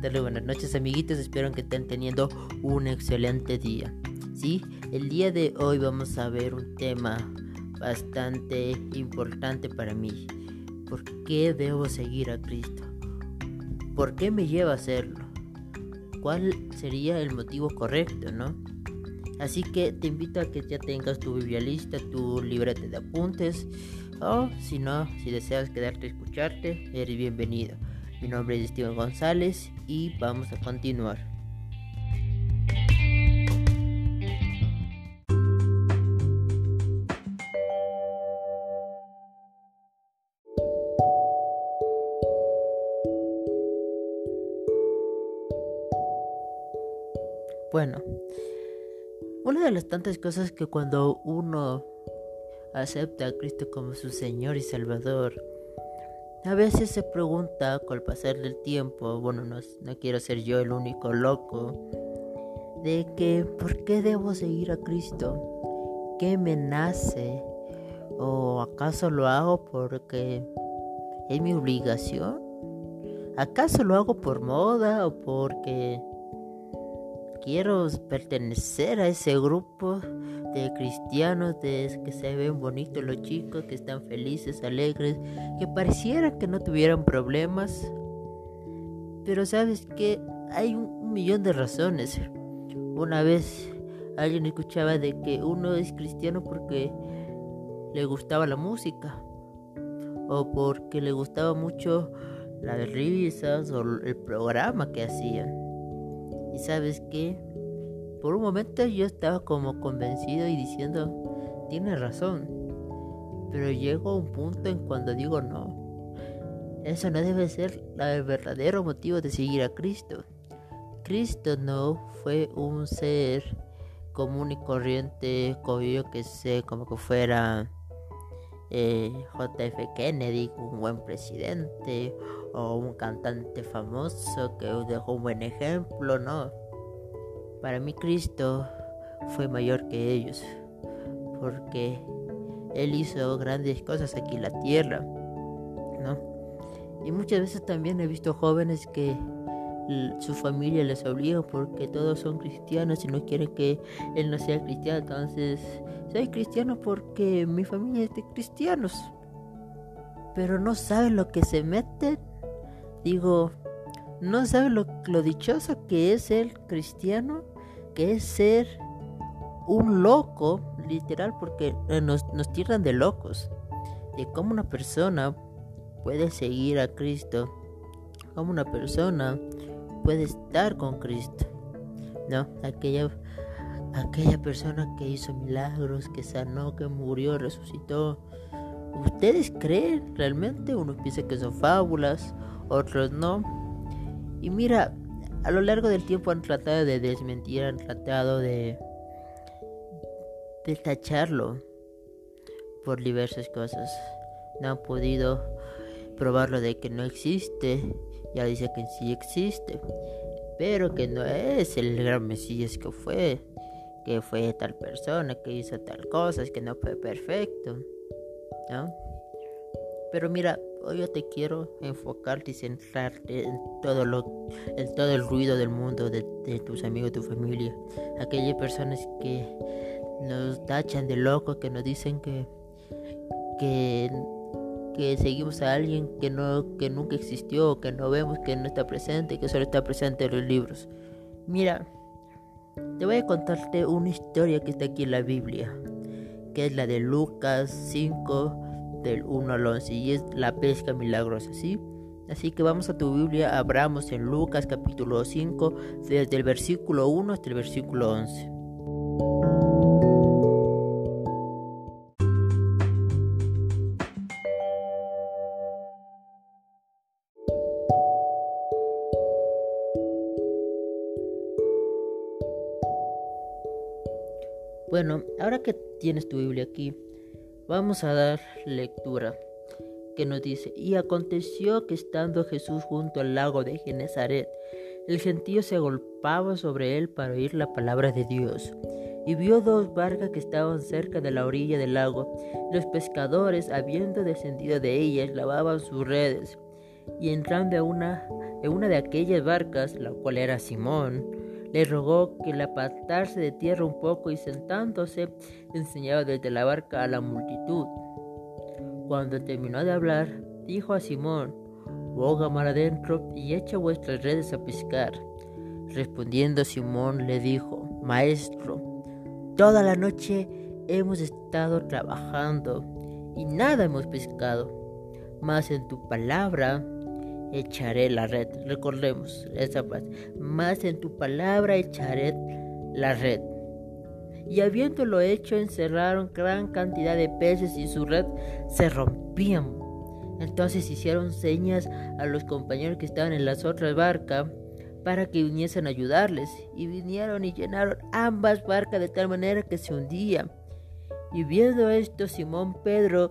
tardes, buenas noches amiguitos, espero que estén teniendo un excelente día. Sí, el día de hoy vamos a ver un tema bastante importante para mí. ¿Por qué debo seguir a Cristo? ¿Por qué me lleva a hacerlo? ¿Cuál sería el motivo correcto, no? Así que te invito a que ya tengas tu Biblia lista, tu libreta de apuntes, o si no, si deseas quedarte a escucharte, eres bienvenido. Mi nombre es Steven González y vamos a continuar. Bueno, una de las tantas cosas que cuando uno acepta a Cristo como su Señor y Salvador, a veces se pregunta con el pasar del tiempo, bueno, no, quiero ser yo el único loco, de que ¿por qué debo seguir a Cristo? ¿Qué me nace? ¿O acaso lo hago porque es mi obligación? ¿Acaso lo hago por moda o porque quiero pertenecer a ese grupo de cristianos de que se ven bonitos los chicos, que están felices, alegres, que pareciera que no tuvieran problemas. Pero sabes que hay un, millón de razones. Una vez alguien escuchaba de que uno es cristiano porque le gustaba la música o porque le gustaba mucho las risas o el programa que hacían. Y sabes qué? Por un momento yo estaba como convencido y diciendo, tiene razón. Pero llego a un punto en cuando digo no. Eso no debe ser el verdadero motivo de seguir a Cristo. Cristo no fue un ser común y corriente, como yo que sé, como que fuera eh, JF Kennedy, un buen presidente, o un cantante famoso que dejó un buen ejemplo, no. Para mí Cristo fue mayor que ellos, porque Él hizo grandes cosas aquí en la tierra, ¿no? Y muchas veces también he visto jóvenes que su familia les obliga porque todos son cristianos y no quieren que él no sea cristiano. Entonces, soy cristiano porque mi familia es de cristianos. Pero no saben lo que se meten Digo, no sabe lo, dichoso que es ser cristiano, que es ser un loco, literal, porque eh, nos, nos tiran de locos. De cómo una persona puede seguir a Cristo, cómo una persona puede estar con Cristo. No, aquella, aquella persona que hizo milagros, que sanó, que murió, resucitó. ¿Ustedes creen realmente? Uno piensa que son fábulas, otros no. Y mira, a lo largo del tiempo han tratado de desmentir, han tratado de, de tacharlo por diversas cosas. No han podido probarlo de que no existe. Ya dice que sí existe. Pero que no es el gran Mesías que fue. Que fue tal persona, que hizo tal cosa, que no fue perfecto. ¿No? Pero mira, hoy yo te quiero enfocarte y centrarte en todo lo, en todo el ruido del mundo, de, tus amigos, tu familia. Aquellas personas que nos tachan de locos, que nos dicen que, que, que seguimos a alguien que no, que nunca existió, que no vemos, que no está presente, que solo está presente en los libros. Mira, te voy a contarte una historia que está aquí en la Biblia, que es la de Lucas 5 del 1 al 11 y es la pesca milagrosa, ¿sí? Así que vamos a tu Biblia, abramos en Lucas capítulo 5, desde el versículo 1 hasta el versículo 11. Bueno, ahora que tienes tu Biblia aquí, Vamos a dar lectura que nos dice, y aconteció que estando Jesús junto al lago de Genezaret, el gentío se agolpaba sobre él para oír la palabra de Dios. Y vio dos barcas que estaban cerca de la orilla del lago. Los pescadores, habiendo descendido de ellas, lavaban sus redes. y entrando a una, en una de aquellas barcas, la cual era Simón, le rogó que le apartase de tierra un poco y sentándose enseñaba desde la barca a la multitud. Cuando terminó de hablar, dijo a Simón, boga mar adentro y echa vuestras redes a pescar. Respondiendo Simón le dijo, Maestro, toda la noche hemos estado trabajando y nada hemos pescado, mas en tu palabra echaré la red. Recordemos esa frase, mas en tu palabra echaré la red. Y habiéndolo hecho, encerraron gran cantidad de peces y su red se rompían. Entonces hicieron señas a los compañeros que estaban en las otras barcas para que viniesen a ayudarles. Y vinieron y llenaron ambas barcas de tal manera que se hundían. Y viendo esto, Simón Pedro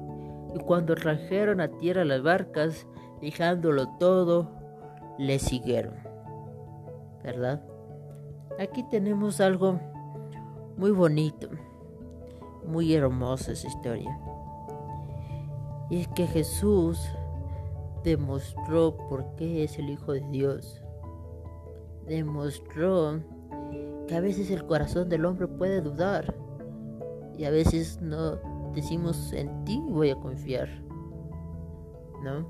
Y cuando trajeron a tierra las barcas, dejándolo todo, le siguieron. ¿Verdad? Aquí tenemos algo muy bonito, muy hermosa esa historia. Y es que Jesús demostró por qué es el Hijo de Dios. Demostró que a veces el corazón del hombre puede dudar y a veces no decimos en ti voy a confiar. ¿No?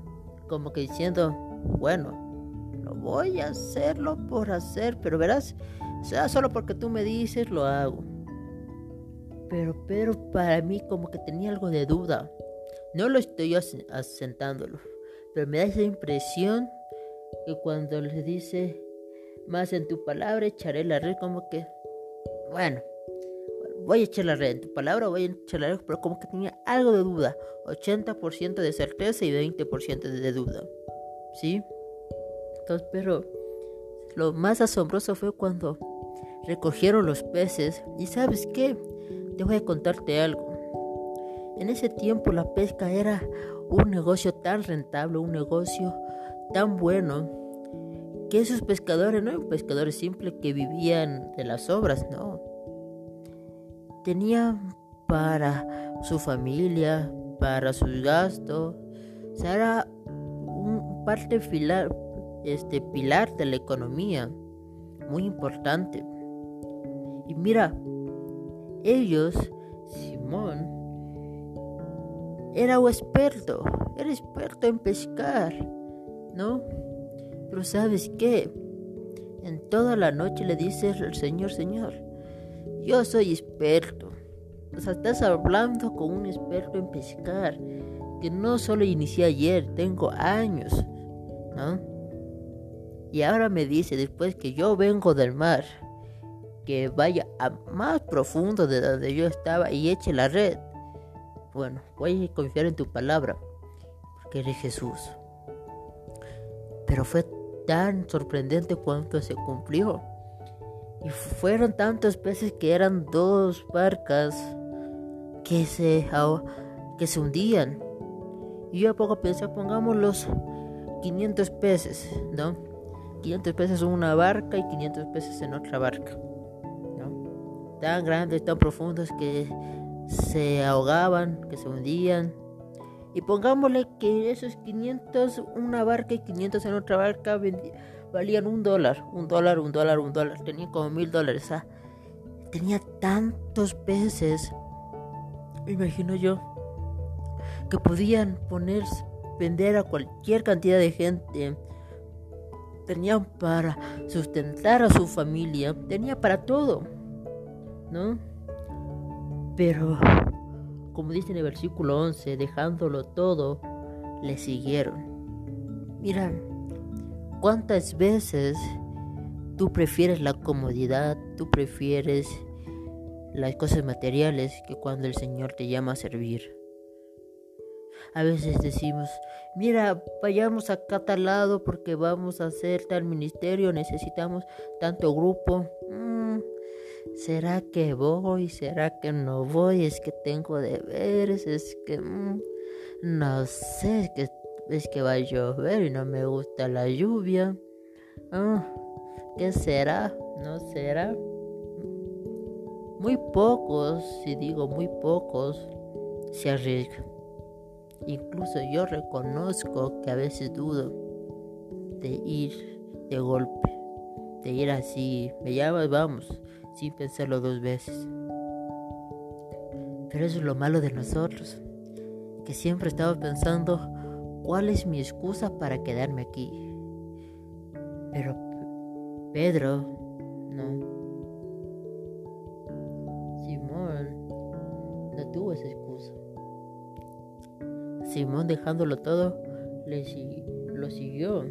Como que diciendo, bueno, lo voy a hacerlo por hacer, pero verás, sea solo porque tú me dices, lo hago. Pero Pedro para mí como que tenía algo de duda. No lo estoy asentándolo, pero me da esa impresión que cuando le dice, más en tu palabra echaré la red, como que, bueno, voy a echar la red, en tu palabra voy a echar la red, pero como que tenía algo de duda, 80% de certeza y 20% de duda, ¿sí? Entonces, pero lo más asombroso fue cuando recogieron los peces y sabes qué, te voy a contarte algo. En ese tiempo la pesca era un negocio tan rentable, un negocio tan bueno, que esos pescadores no eran pescadores simples que vivían de las obras, no tenía para su familia, para sus gastos. Era un parte pilar, este, pilar de la economía, muy importante. Y mira, ellos, Simón, era un experto, era experto en pescar, ¿no? Pero sabes qué, en toda la noche le dice el Señor, Señor, yo soy experto. O sea, estás hablando con un experto en pescar. Que no solo inicié ayer, tengo años. ¿No? Y ahora me dice, después que yo vengo del mar, que vaya a más profundo de donde yo estaba y eche la red. Bueno, voy a confiar en tu palabra, porque eres Jesús. Pero fue tan sorprendente cuanto se cumplió. Y fueron tantos peces que eran dos barcas que se, que se hundían. Y yo a poco pensé, pongamos los 500 peces, ¿no? 500 peces en una barca y 500 peces en otra barca, ¿no? Tan grandes, tan profundos que se ahogaban, que se hundían. Y pongámosle que esos 500, una barca y 500 en otra barca, valían un dólar, un dólar, un dólar, un dólar. Tenía como mil dólares. tenía tantos peces, imagino yo, que podían poner, vender a cualquier cantidad de gente. Tenían para sustentar a su familia, tenía para todo, ¿no? Pero, como dice en el versículo 11, dejándolo todo, le siguieron. Miran, ¿Cuántas veces tú prefieres la comodidad, tú prefieres las cosas materiales que cuando el Señor te llama a servir? A veces decimos, mira, vayamos a tal lado porque vamos a hacer tal ministerio, necesitamos tanto grupo. Mm, ¿Será que voy? ¿Será que no voy? Es que tengo deberes, es que mm, no sé, es que, es que va a llover y no me gusta la lluvia. Ah, ¿Qué será? ¿No será? Muy pocos, si digo muy pocos, se arriesgan. Incluso yo reconozco que a veces dudo de ir de golpe, de ir así, me llamas, vamos, sin pensarlo dos veces. Pero eso es lo malo de nosotros, que siempre estamos pensando cuál es mi excusa para quedarme aquí. Pero Pedro, no. Simón no tuvo esa excusa. Simón dejándolo todo, le lo siguió.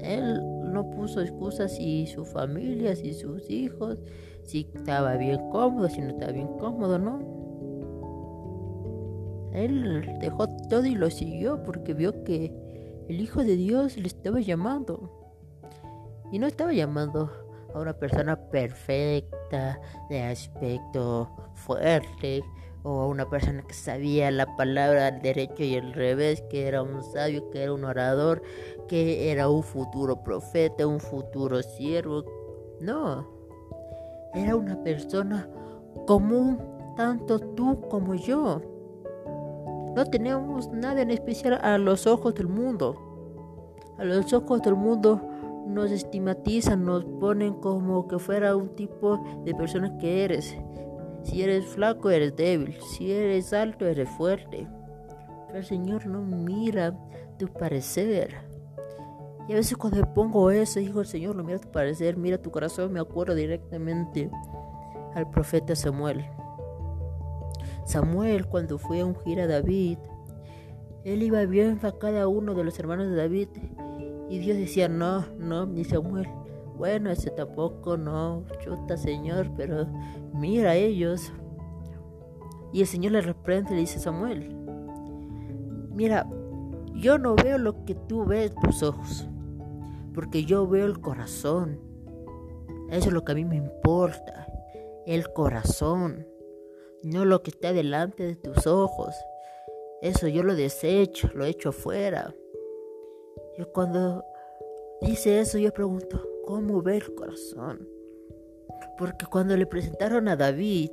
Él no puso excusas si su familia, si sus hijos, si estaba bien cómodo, si no estaba bien cómodo, ¿no? Él dejó todo y lo siguió porque vio que el Hijo de Dios le estaba llamando. Y no estaba llamando a una persona perfecta, de aspecto fuerte, o a una persona que sabía la palabra al derecho y al revés, que era un sabio, que era un orador, que era un futuro profeta, un futuro siervo. No, era una persona común, tanto tú como yo. No teníamos nada en especial a los ojos del mundo. A los ojos del mundo nos estigmatizan, nos ponen como que fuera un tipo de persona que eres. Si eres flaco, eres débil. Si eres alto, eres fuerte. Pero el Señor no mira tu parecer. Y a veces cuando pongo eso, digo, el Señor no mira tu parecer, mira tu corazón. Me acuerdo directamente al profeta Samuel. Samuel, cuando fue a ungir a David, él iba bien a cada uno de los hermanos de David. Y Dios decía, no, no, ni Samuel. Bueno, ese tampoco, no, chuta Señor, pero mira a ellos. Y el Señor le reprende y le dice Samuel, mira, yo no veo lo que tú ves tus ojos, porque yo veo el corazón. Eso es lo que a mí me importa, el corazón, no lo que está delante de tus ojos. Eso yo lo desecho, lo echo afuera. Yo cuando dice eso, yo pregunto, cómo ver el corazón. Porque cuando le presentaron a David,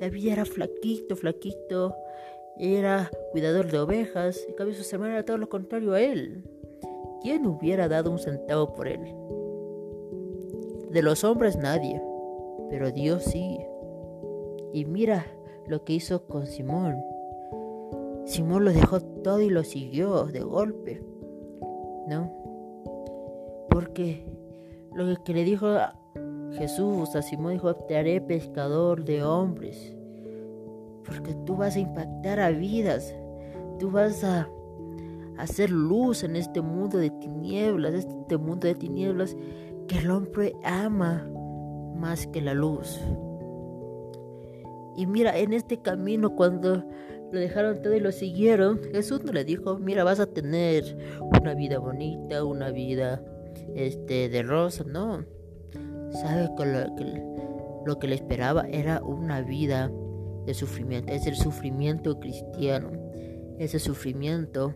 David era flaquito, flaquito, era cuidador de ovejas, y cambio su hermanos era todo lo contrario a él. ¿Quién hubiera dado un centavo por él? De los hombres nadie, pero Dios sí. Y mira lo que hizo con Simón. Simón lo dejó todo y lo siguió de golpe. ¿No? Porque lo que le dijo Jesús a Simón dijo, te haré pescador de hombres. Porque tú vas a impactar a vidas. Tú vas a hacer luz en este mundo de tinieblas, este mundo de tinieblas que el hombre ama más que la luz. Y mira, en este camino cuando lo dejaron todo y lo siguieron, Jesús no le dijo, mira, vas a tener una vida bonita, una vida este, de rosa, no. Sabe que lo, que lo que le esperaba era una vida de sufrimiento. Es el sufrimiento cristiano. Ese sufrimiento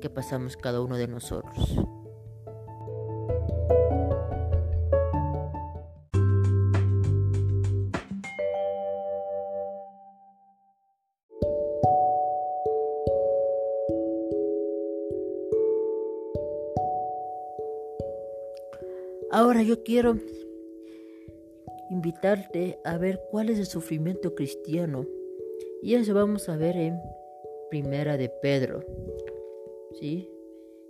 que pasamos cada uno de nosotros. Yo quiero invitarte a ver cuál es el sufrimiento cristiano. Y eso vamos a ver en Primera de Pedro. ¿Sí?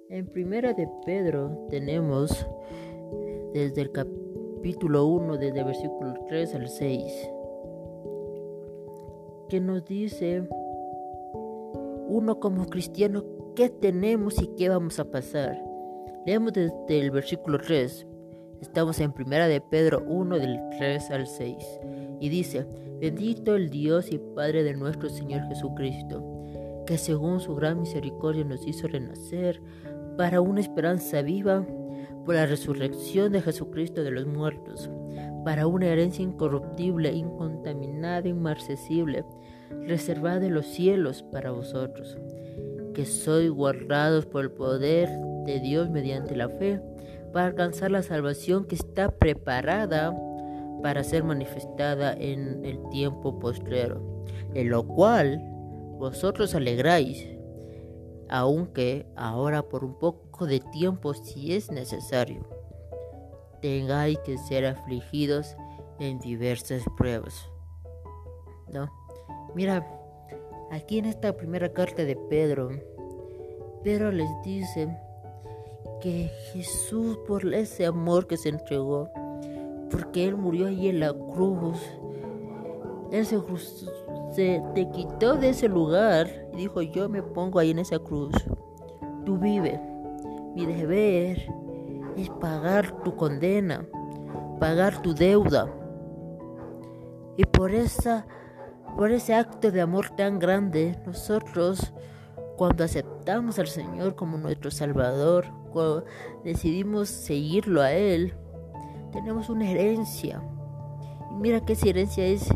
En Primera de Pedro tenemos desde el capítulo 1, desde el versículo 3 al 6, que nos dice uno como cristiano qué tenemos y qué vamos a pasar. Leemos desde el versículo 3. Estamos en Primera de Pedro 1 del 3 al 6 y dice, bendito el Dios y Padre de nuestro Señor Jesucristo, que según su gran misericordia nos hizo renacer para una esperanza viva por la resurrección de Jesucristo de los muertos, para una herencia incorruptible, incontaminada, inmarcesible, reservada en los cielos para vosotros, que sois guardados por el poder de Dios mediante la fe, para alcanzar la salvación que está preparada para ser manifestada en el tiempo postrero, en lo cual vosotros alegráis, aunque ahora por un poco de tiempo si es necesario, tengáis que ser afligidos en diversas pruebas. ¿No? Mira, aquí en esta primera carta de Pedro, Pedro les dice Jesús por ese amor que se entregó, porque Él murió ahí en la cruz, Él se, se te quitó de ese lugar y dijo, yo me pongo ahí en esa cruz. Tú vive. Mi deber es pagar tu condena, pagar tu deuda. Y por esa por ese acto de amor tan grande, nosotros cuando aceptamos al Señor como nuestro Salvador, cuando decidimos seguirlo a Él, tenemos una herencia. Y mira que esa herencia es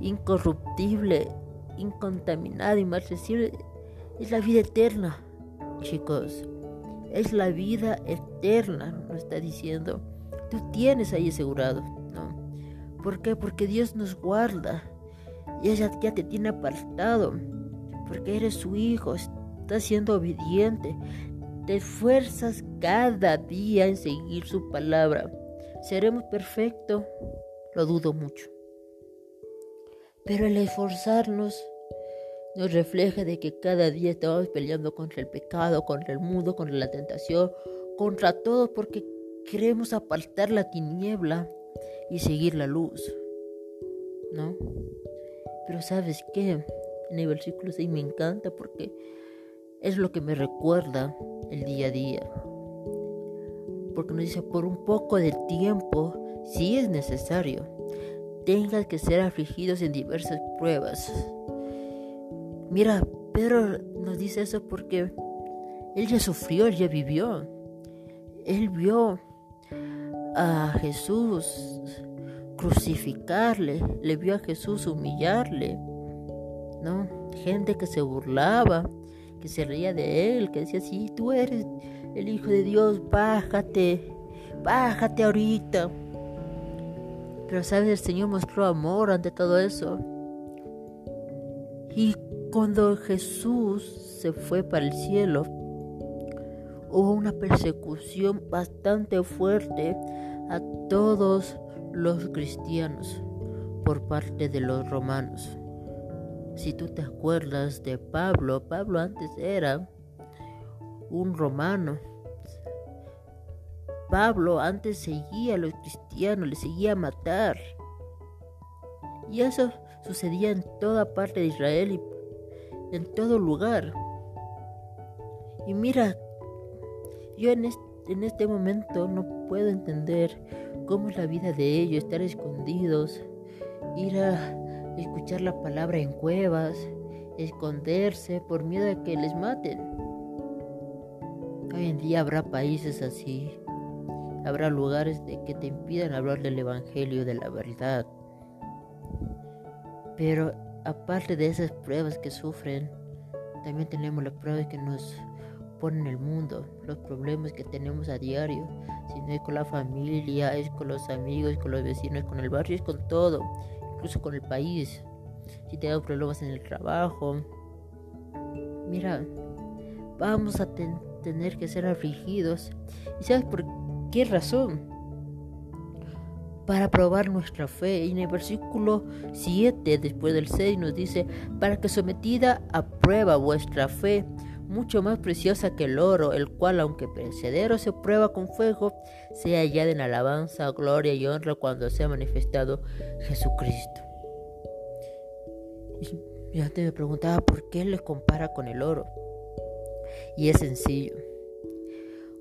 incorruptible, incontaminada, inmarcesible. Es la vida eterna, chicos. Es la vida eterna, nos está diciendo. Tú tienes ahí asegurado, ¿no? ¿Por qué? Porque Dios nos guarda. Y ella ya te tiene apartado. Porque eres su hijo, estás siendo obediente. Te esfuerzas cada día en seguir su palabra. ¿Seremos perfectos? Lo dudo mucho. Pero el esforzarnos nos refleja de que cada día estamos peleando contra el pecado, contra el mundo, contra la tentación, contra todo porque queremos apartar la tiniebla y seguir la luz. ¿No? Pero sabes qué? En el versículo 6 me encanta porque es lo que me recuerda el día a día. Porque nos dice, por un poco de tiempo, si es necesario, tengan que ser afligidos en diversas pruebas. Mira, Pedro nos dice eso porque él ya sufrió, él ya vivió. Él vio a Jesús crucificarle, le vio a Jesús humillarle, ¿no? Gente que se burlaba, que se reía de él, que decía, si tú eres el Hijo de Dios, bájate, bájate ahorita. Pero sabes, el Señor mostró amor ante todo eso. Y cuando Jesús se fue para el cielo, hubo una persecución bastante fuerte a todos los cristianos por parte de los romanos. Si tú te acuerdas de Pablo, Pablo antes era un romano Pablo antes seguía a los cristianos, le seguía a matar. Y eso sucedía en toda parte de Israel y en todo lugar. Y mira, yo en este, momento no puedo entender cómo es la vida de ellos, estar escondidos, ir a escuchar la palabra en cuevas, esconderse por miedo a que les maten. Hoy en día habrá países así, Habrá lugares de que te impidan hablar del Evangelio de la verdad. Pero aparte de esas pruebas que sufren, también tenemos las pruebas que nos ponen el mundo, los problemas que tenemos a diario. Si no es con la familia, es con los amigos, con los vecinos, con el barrio, es con todo, incluso con el país. Si tenemos problemas en el trabajo, mira, vamos a tener que ser afligidos. ¿Y sabes por qué razón? Para probar nuestra fe. Y en el versículo 7, después del 6, nos dice, para que sometida a prueba vuestra fe, mucho más preciosa que el oro, el cual, aunque perecedero se prueba con fuego, sea hallada en alabanza, gloria y honra cuando sea manifestado Jesucristo. Y antes me preguntaba por qué le compara con el oro. Y es sencillo.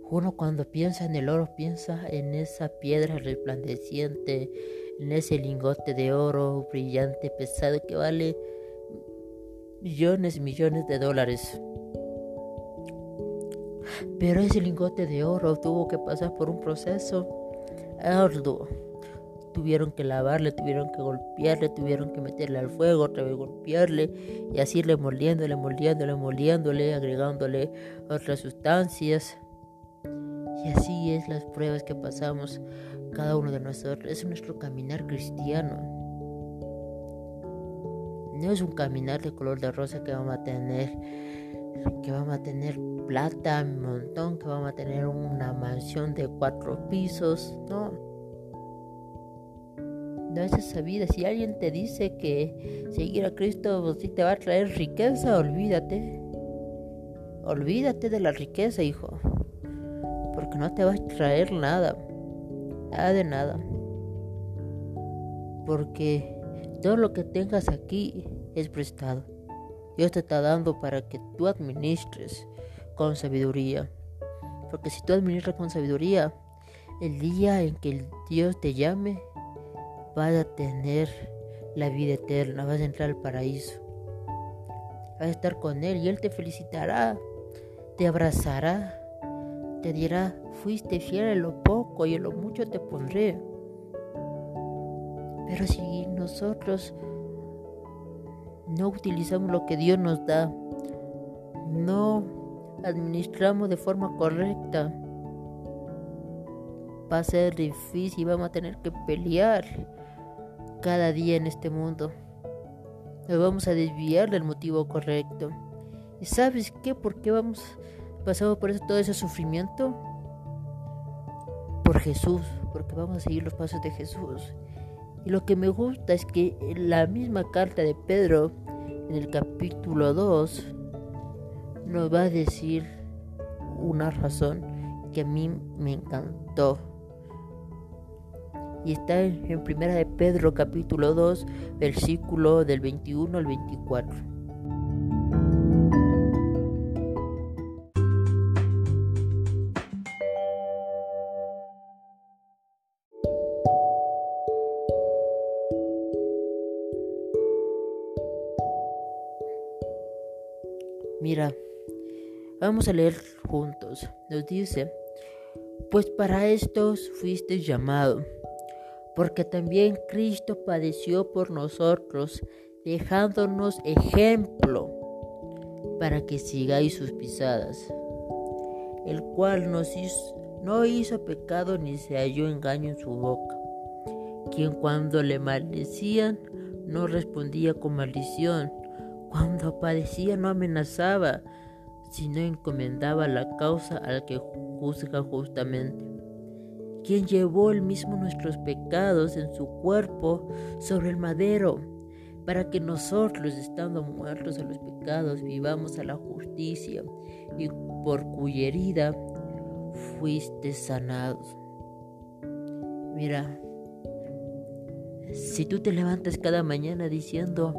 Uno cuando piensa en el oro piensa en esa piedra resplandeciente, en ese lingote de oro brillante, pesado que vale millones y millones de dólares. Pero ese lingote de oro tuvo que pasar por un proceso arduo. Tuvieron que lavarle, tuvieron que golpearle, tuvieron que meterle al fuego, otra vez golpearle y así irle moliéndole, moliéndole, moliéndole, agregándole otras sustancias. Y así es las pruebas que pasamos cada uno de nosotros. Es nuestro caminar cristiano. No es un caminar de color de rosa que vamos a tener, que vamos a tener plata, un montón, que vamos a tener una mansión de cuatro pisos. No. No es esa vida. Si alguien te dice que seguir a Cristo sí te va a traer riqueza, olvídate. Olvídate de la riqueza, hijo. Porque no te va a traer nada. Nada de nada. Porque todo lo que tengas aquí es prestado. Dios te está dando para que tú administres con sabiduría. Porque si tú administras con sabiduría, el día en que Dios te llame, vas a tener la vida eterna, vas a entrar al paraíso. Vas a estar con Él y Él te felicitará, te abrazará, te dirá, fuiste fiel en lo poco y en lo mucho te pondré. Pero si nosotros no utilizamos lo que Dios nos da, no administramos de forma correcta, va a ser difícil, vamos a tener que pelear cada día en este mundo. Nos vamos a desviar del motivo correcto. ¿Y sabes qué? ¿Por qué vamos pasando por todo ese sufrimiento? Por Jesús, porque vamos a seguir los pasos de Jesús. Y lo que me gusta es que en la misma carta de Pedro, en el capítulo 2, nos va a decir una razón que a mí me encantó. Y está en, Primera de Pedro capítulo 2, versículo del 21 al 24. Mira, Vamos a leer juntos. Nos dice, pues para estos fuiste llamado, porque también Cristo padeció por nosotros, dejándonos ejemplo para que sigáis sus pisadas, el cual no hizo pecado ni se halló engaño en su boca, quien cuando le maldecían no respondía con maldición, cuando padecía no amenazaba, sino encomendaba la causa al que juzga justamente, quien llevó el mismo nuestros pecados en su cuerpo sobre el madero, para que nosotros, estando muertos a los pecados, vivamos a la justicia, y por cuya herida fuiste sanados. Mira, si tú te levantas cada mañana diciendo,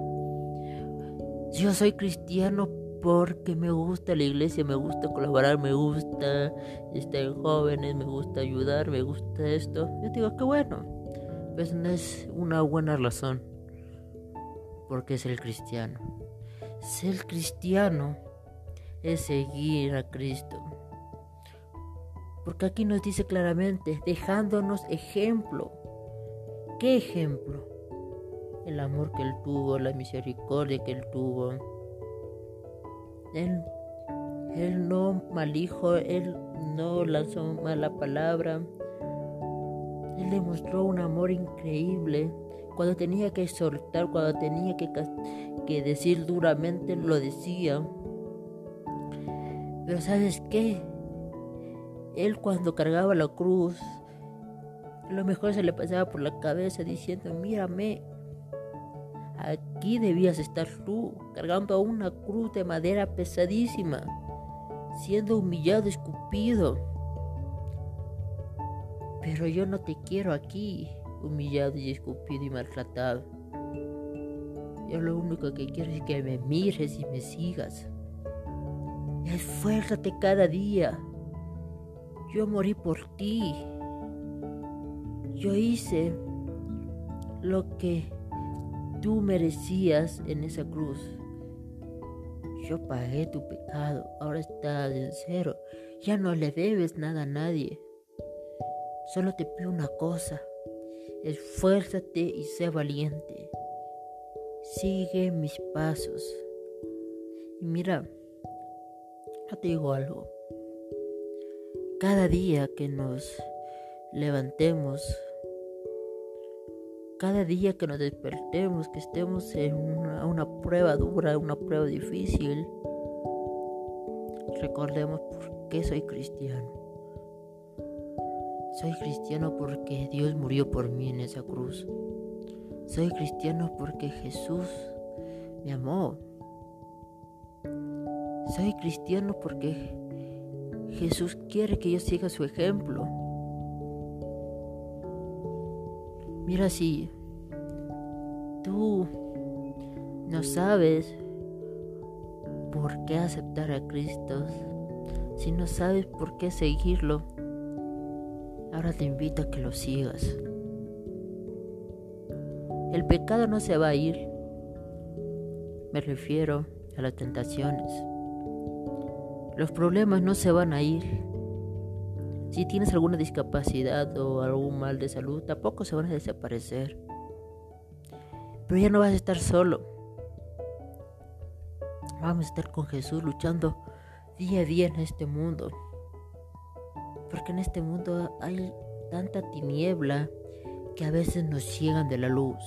yo soy cristiano porque me gusta la iglesia, me gusta colaborar, me gusta estar en jóvenes, me gusta ayudar, me gusta esto. Yo digo, qué bueno, pues no es una buena razón, porque es el cristiano. Ser cristiano es seguir a Cristo. Porque aquí nos dice claramente, dejándonos ejemplo. ¿Qué ejemplo? El amor que Él tuvo, la misericordia que Él tuvo él, él no maldijo, él no lanzó mala palabra. Él demostró un amor increíble. Cuando tenía que exhortar, cuando tenía que, que decir duramente, lo decía. Pero ¿sabes qué? Él cuando cargaba la cruz, lo mejor se le pasaba por la cabeza diciendo, mírame, Aquí debías estar tú, cargando una cruz de madera pesadísima, siendo humillado, escupido. Pero yo no te quiero aquí, humillado y escupido y maltratado. Yo lo único que quiero es que me mires y me sigas. Esfuérzate cada día. Yo morí por ti. Yo hice lo que tú merecías en esa cruz. yo pagué tu pecado, ahora estás en cero, ya no le debes nada a nadie. Solo te pido una cosa, esfuérzate y sé valiente. Sigue mis pasos. Y mira, yo te digo algo. Cada día que nos levantemos, cada día que nos despertemos, que estemos en una, prueba dura, una prueba difícil, recordemos por qué soy cristiano. Soy cristiano porque Dios murió por mí en esa cruz. Soy cristiano porque Jesús me amó. Soy cristiano porque Jesús quiere que yo siga su ejemplo. Mira si tú no sabes por qué aceptar a Cristo, si no sabes por qué seguirlo, ahora te invito a que lo sigas. El pecado no se va a ir. Me refiero a las tentaciones. Los problemas no se van a ir. Si tienes alguna discapacidad o algún mal de salud, tampoco se van a desaparecer. Pero ya no vas a estar solo. Vamos a estar con Jesús luchando día a día en este mundo. Porque en este mundo hay tanta tiniebla que a veces nos ciegan de la luz.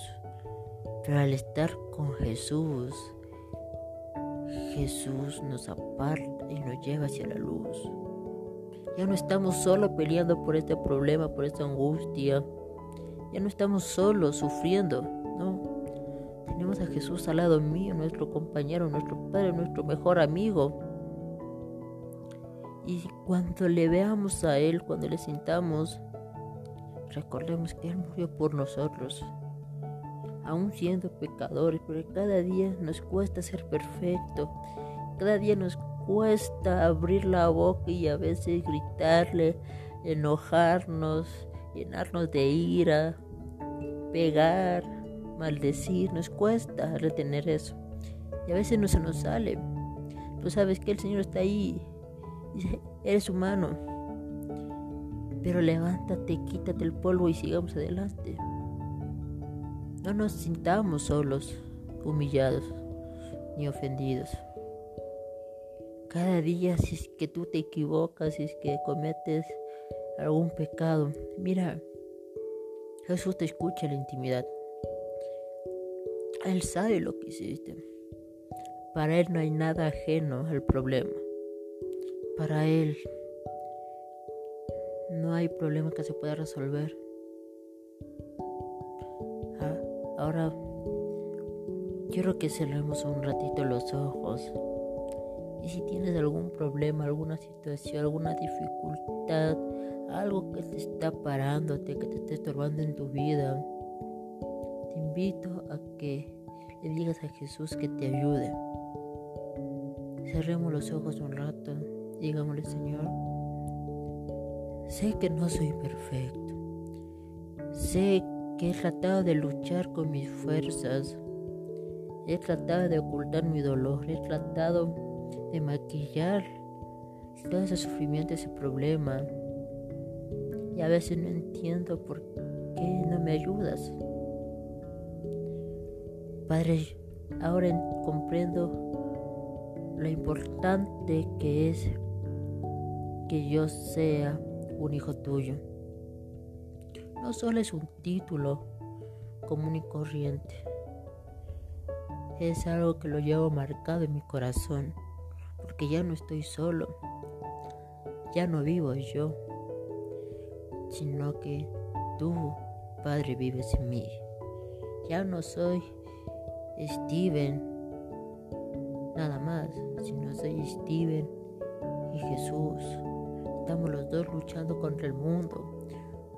Pero al estar con Jesús, Jesús nos aparta y nos lleva hacia la luz. Ya no estamos solo peleando por este problema, por esta angustia. Ya no estamos solos sufriendo, no. Tenemos a Jesús al lado mío, nuestro compañero, nuestro Padre, nuestro mejor amigo. Y cuando le veamos a Él, cuando le sintamos, recordemos que Él murió por nosotros aún siendo pecadores, pero cada día nos cuesta ser perfecto, cada día nos cuesta abrir la boca y a veces gritarle, enojarnos, llenarnos de ira, pegar, maldecir, nos cuesta retener eso. Y a veces no se nos sale. Tú sabes que el Señor está ahí. Dice, eres humano. Pero levántate, quítate el polvo y sigamos adelante. No nos sintamos solos, humillados ni ofendidos. Cada día si es que tú te equivocas, si es que cometes algún pecado, mira, Jesús te escucha en la intimidad. Él sabe lo que hiciste. Para Él no hay nada ajeno al problema. Para Él no hay problema que se pueda resolver. Ahora quiero que cerremos un ratito los ojos. Y si tienes algún problema, alguna situación, alguna dificultad, algo que te está parándote, que te está estorbando en tu vida, te invito a que le digas a Jesús que te ayude. Cerremos los ojos un rato. Digámosle, Señor, sé que no soy perfecto. Sé que he tratado de luchar con mis fuerzas, he tratado de ocultar mi dolor, he tratado de maquillar todo ese sufrimiento, ese problema. Y a veces no entiendo por qué no me ayudas. Padre, ahora comprendo lo importante que es que yo sea un hijo tuyo no solo es un título común y corriente, es algo que lo llevo marcado en mi corazón, porque ya no estoy solo, ya no vivo yo, sino que tú, Padre, vives en mí. Ya no soy Steven, nada más, sino soy Steven y Jesús. Estamos los dos luchando contra el mundo,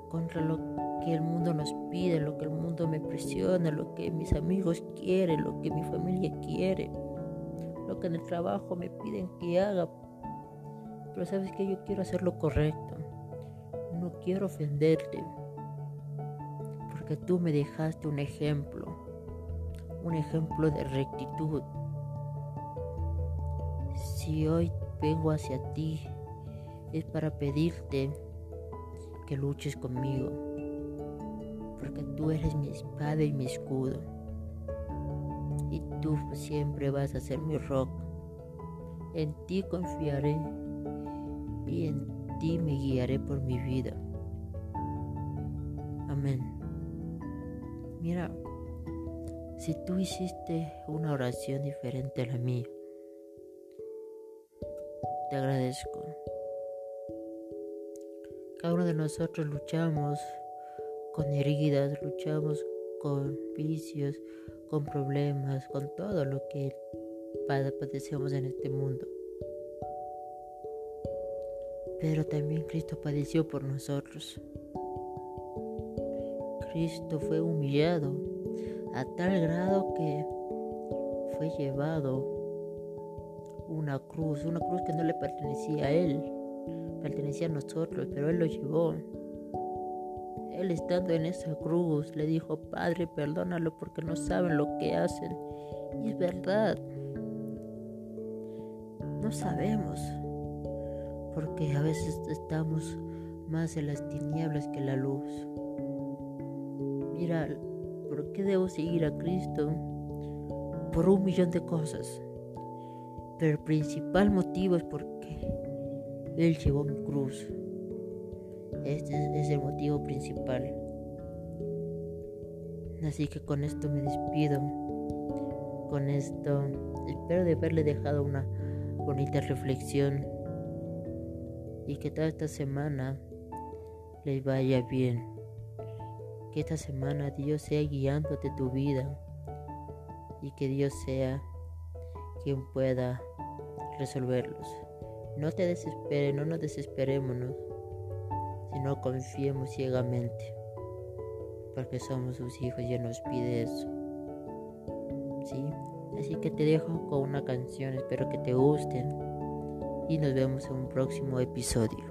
contra lo que el mundo nos pide, lo que el mundo me presiona, lo que mis amigos quieren, lo que mi familia quiere, que en el trabajo me piden que haga. Pero sabes que yo quiero hacer lo correcto. No quiero ofenderte. Porque tú me dejaste un ejemplo. Un ejemplo de rectitud. Si hoy vengo hacia ti, es para pedirte que luches conmigo, porque tú eres mi espada y mi escudo, y tú siempre vas a ser mi rock. En ti confiaré y en ti me guiaré por mi vida. Amén. Mira, si tú hiciste una oración diferente a la mía, te agradezco. Cada uno de nosotros luchamos con heridas, luchamos con vicios, con problemas, con todo lo que padecemos en este mundo. Pero también Cristo padeció por nosotros. Cristo fue humillado a tal grado que fue llevado una cruz, una cruz que no le pertenecía a él, pertenecía a nosotros, pero él lo llevó. Él estando en esa cruz le dijo, Padre, perdónalo porque no saben lo que hacen. Y es verdad, no sabemos, porque a veces estamos más en las tinieblas que en la luz. Mira, ¿por qué debo seguir a Cristo? Por un millón de cosas. Pero el principal motivo es porque Él llevó mi cruz. Este es el motivo principal. Así que con esto me despido. Con esto espero de haberle dejado una bonita reflexión. Y que toda esta semana les vaya bien. Que esta semana Dios sea guiándote tu vida. Y que Dios sea quien pueda resolverlos. No te desesperes, no nos desesperemos, sino confiemos ciegamente, porque somos sus hijos y Él nos pide eso. ¿Sí? Así que te dejo con una canción, espero que te gusten y nos vemos en un próximo episodio.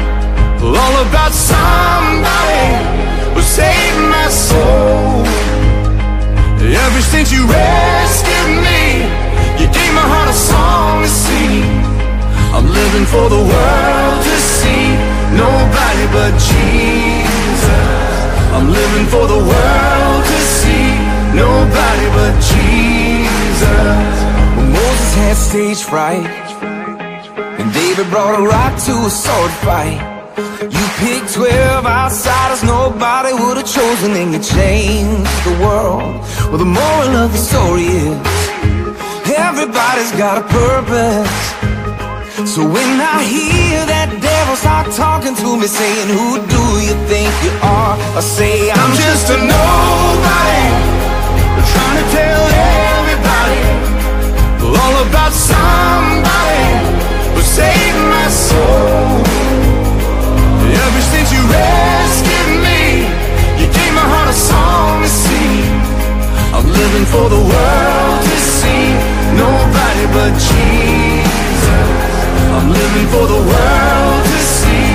all about somebody who saved my soul. Ever since you rescued me, you gave my heart a song to sing. I'm living for the world to see, nobody but Jesus. I'm living for the world to see, nobody but Jesus. When Moses had stage fright, and David brought a rock to a sword fight. Picked 12 outsiders nobody would have chosen And you changed the world. Well, the moral of the story is Everybody's got a purpose. So when I hear that devil start talking to me Saying, who do you think you are? I say, I'm just a nobody Trying to tell everybody All about somebody Who saved my soul Ever since you rescued me You gave my heart a song to sing. I'm living for the world to see. Nobody but Jesus. I'm living for the world to see.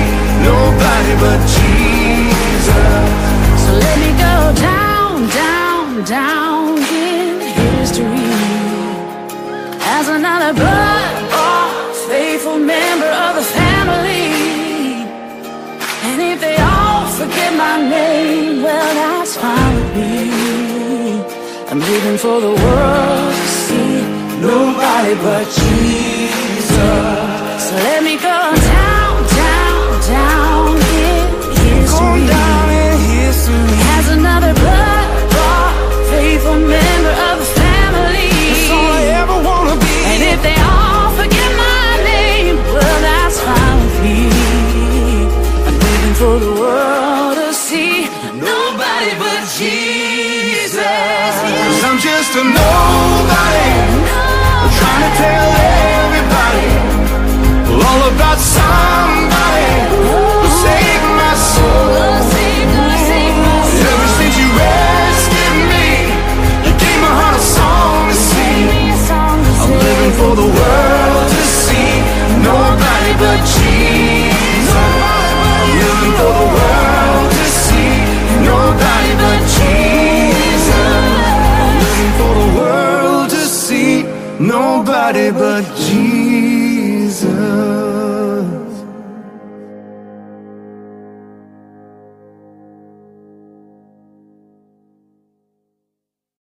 Nobody but Jesus. So let me go down, down, down in history. As another forget my name, well, that's fine with me. I'm living for the world to see nobody but Jesus. So let me